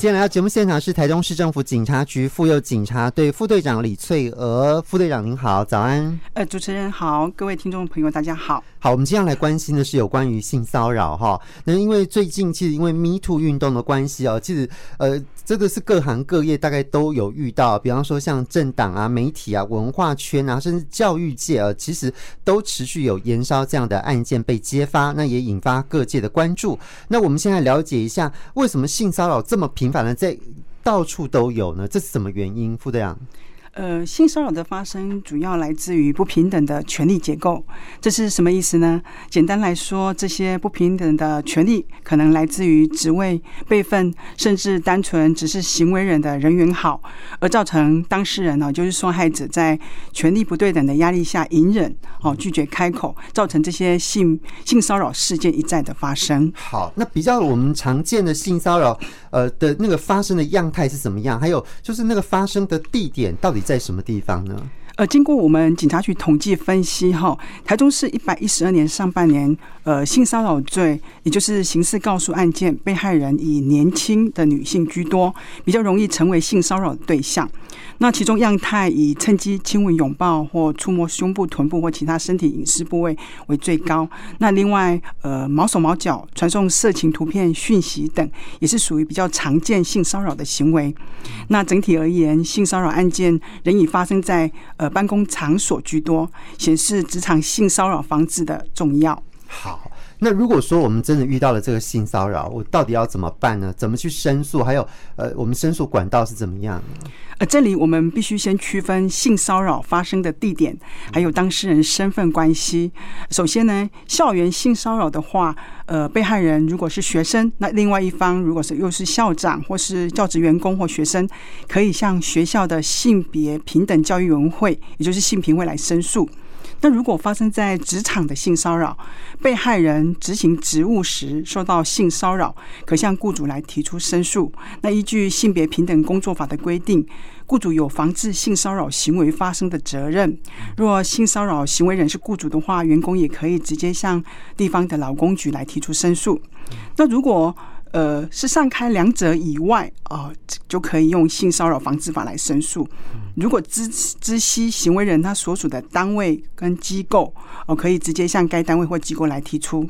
今天来到节目现场是台中市政府警察局妇幼警察队副队长李翠娥，副队长您好，早安。呃，主持人好，各位听众朋友大家好。好，我们接下来关心的是有关于性骚扰哈。那因为最近其实因为 Me Too 运动的关系哦，其实呃，这个是各行各业大概都有遇到，比方说像政党啊、媒体啊、文化圈啊，甚至教育界啊，其实都持续有延烧这样的案件被揭发，那也引发各界的关注。那我们现在了解一下，为什么性骚扰这么频繁的在到处都有呢？这是什么原因？副队长。呃，性骚扰的发生主要来自于不平等的权力结构，这是什么意思呢？简单来说，这些不平等的权利可能来自于职位、辈分，甚至单纯只是行为人的人缘好，而造成当事人呢，就是受害者在权力不对等的压力下隐忍，哦，拒绝开口，造成这些性性骚扰事件一再的发生。好，那比较我们常见的性骚扰，呃的那个发生的样态是怎么样？还有就是那个发生的地点到底在什么地方呢？呃，经过我们警察局统计分析，哈，台中市一百一十二年上半年，呃，性骚扰罪，也就是刑事告诉案件，被害人以年轻的女性居多，比较容易成为性骚扰对象。那其中样态以趁机亲吻、拥抱或触摸胸部、臀部或其他身体隐私部位为最高。那另外，呃，毛手毛脚、传送色情图片、讯息等，也是属于比较常见性骚扰的行为。那整体而言，性骚扰案件仍以发生在呃办公场所居多，显示职场性骚扰防治的重要。好。那如果说我们真的遇到了这个性骚扰，我到底要怎么办呢？怎么去申诉？还有，呃，我们申诉管道是怎么样？呃，这里我们必须先区分性骚扰发生的地点，还有当事人身份关系。首先呢，校园性骚扰的话，呃，被害人如果是学生，那另外一方如果是又是校长或是教职员工或学生，可以向学校的性别平等教育委员会，也就是性平会来申诉。那如果发生在职场的性骚扰，被害人执行职务时受到性骚扰，可向雇主来提出申诉。那依据性别平等工作法的规定，雇主有防治性骚扰行为发生的责任。若性骚扰行为人是雇主的话，员工也可以直接向地方的劳工局来提出申诉。那如果呃，是散开两者以外啊、呃，就可以用性骚扰防治法来申诉。如果知知悉行为人他所属的单位跟机构，哦、可以直接向该单位或机构来提出。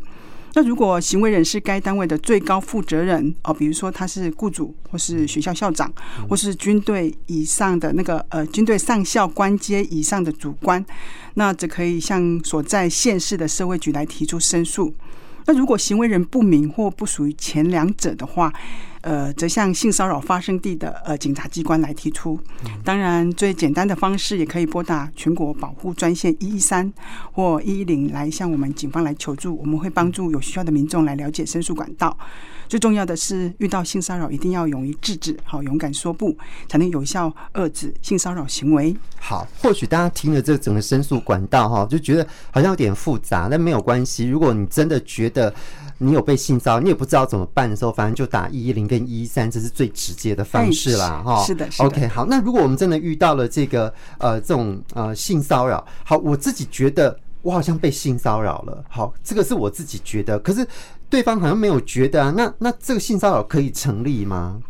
那如果行为人是该单位的最高负责人哦、比如说他是雇主或是学校校长，或是军队以上的那个呃军队上校官阶以上的主官，那则可以向所在县市的社会局来提出申诉。那如果行为人不明或不属于前两者的话，呃，则向性骚扰发生地的呃警察机关来提出。当然，最简单的方式也可以拨打全国保护专线一一三或一一零来向我们警方来求助，我们会帮助有需要的民众来了解申诉管道。最重要的是，遇到性骚扰一定要勇于制止，好，勇敢说不，才能有效遏制性骚扰行为。好，或许大家听了这整个申诉管道哈，就觉得好像有点复杂，但没有关系。如果你真的觉得你有被性骚扰，你也不知道怎么办的时候，反正就打一一零跟一一三，这是最直接的方式啦。哈、欸。是的，是的。OK，好，那如果我们真的遇到了这个呃这种呃性骚扰，好，我自己觉得我好像被性骚扰了，好，这个是我自己觉得，可是。对方好像没有觉得啊，那那这个性骚扰可以成立吗？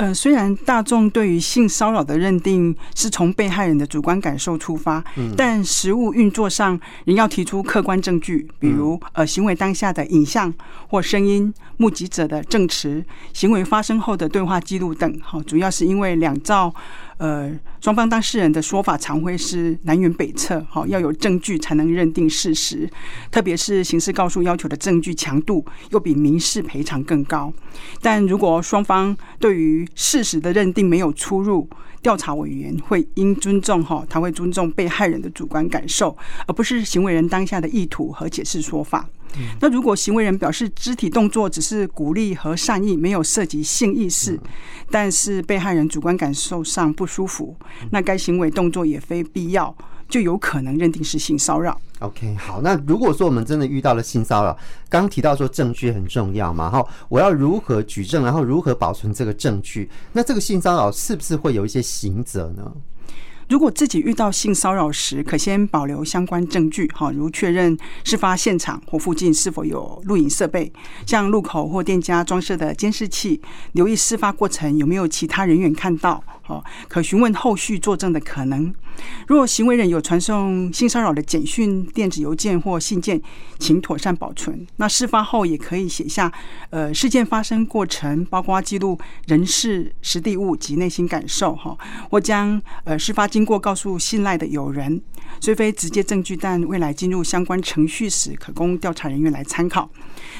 呃，虽然大众对于性骚扰的认定是从被害人的主观感受出发，嗯，但实务运作上仍要提出客观证据，比如呃行为当下的影像或声音、目击者的证词、行为发生后的对话记录等。好，主要是因为两造。呃，双方当事人的说法常会是南辕北辙，好，要有证据才能认定事实，特别是刑事告诉要求的证据强度又比民事赔偿更高。但如果双方对于事实的认定没有出入，调查委员会应尊重哈，他会尊重被害人的主观感受，而不是行为人当下的意图和解释说法。那如果行为人表示肢体动作只是鼓励和善意，没有涉及性意识，但是被害人主观感受上不舒服，那该行为动作也非必要，就有可能认定是性骚扰。OK，好，那如果说我们真的遇到了性骚扰，刚刚提到说证据很重要嘛，哈，我要如何举证，然后如何保存这个证据？那这个性骚扰是不是会有一些刑责呢？如果自己遇到性骚扰时，可先保留相关证据，哈，如确认事发现场或附近是否有录影设备，像路口或店家装设的监视器，留意事发过程有没有其他人员看到，哦，可询问后续作证的可能。若行为人有传送性骚扰的简讯、电子邮件或信件，请妥善保存。那事发后也可以写下，呃，事件发生过程，包括记录人事、实地物及内心感受，哈，或将呃事发经经过告诉信赖的友人。虽非直接证据，但未来进入相关程序时，可供调查人员来参考。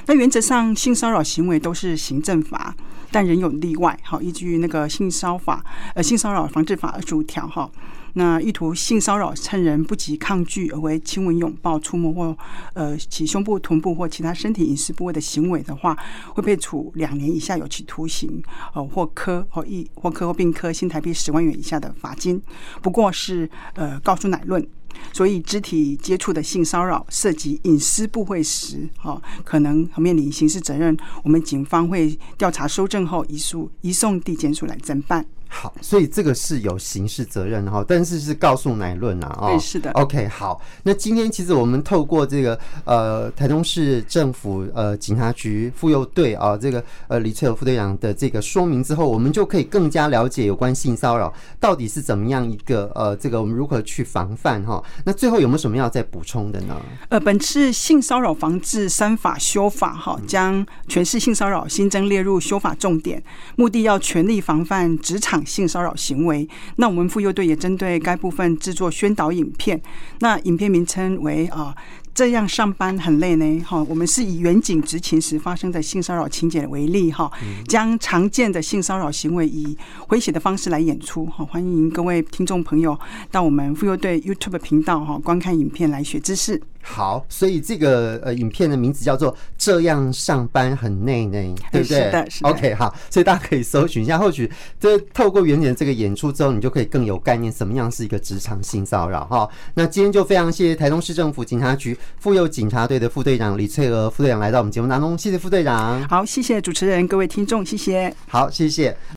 那原则上，性骚扰行为都是行政法，但仍有例外。好，依据那个性骚法，呃，性骚扰防治法二十五条，哈。那意图性骚扰，趁人不及抗拒而为亲吻、拥抱、触摸或呃其胸部、臀部或其他身体隐私部位的行为的话，会被处两年以下有期徒刑，呃或科或一或科或并科新台币十万元以下的罚金。不过是呃告诉乃论，所以肢体接触的性骚扰涉及隐私部位时，哈可能面临刑事责任。我们警方会调查收证后移送移送地检署来侦办。好，所以这个是有刑事责任哈，但是是告诉乃论啊，对，是的。OK，好，那今天其实我们透过这个呃台东市政府呃警察局妇幼队啊，这个呃李翠友副队长的这个说明之后，我们就可以更加了解有关性骚扰到底是怎么样一个呃这个我们如何去防范哈。那最后有没有什么要再补充的呢？呃，本次性骚扰防治三法修法哈，将全市性骚扰新增列入修法重点，目的要全力防范职场。性骚扰行为，那我们妇幼队也针对该部分制作宣导影片。那影片名称为啊，这样上班很累呢。哈，我们是以远景执勤时发生的性骚扰情节为例，哈，将常见的性骚扰行为以诙谐的方式来演出。哈，欢迎各位听众朋友到我们妇幼队 YouTube 频道哈观看影片来学知识。好，所以这个呃影片的名字叫做《这样上班很内内》，对不对？是的，是的。OK，好，所以大家可以搜寻一下。或许这透过袁姐这个演出之后，你就可以更有概念，什么样是一个职场性骚扰哈。那今天就非常谢谢台东市政府警察局妇幼警察队的副队长李翠娥副队长来到我们节目当中，谢谢副队长。好，谢谢主持人，各位听众，谢谢。好，谢谢。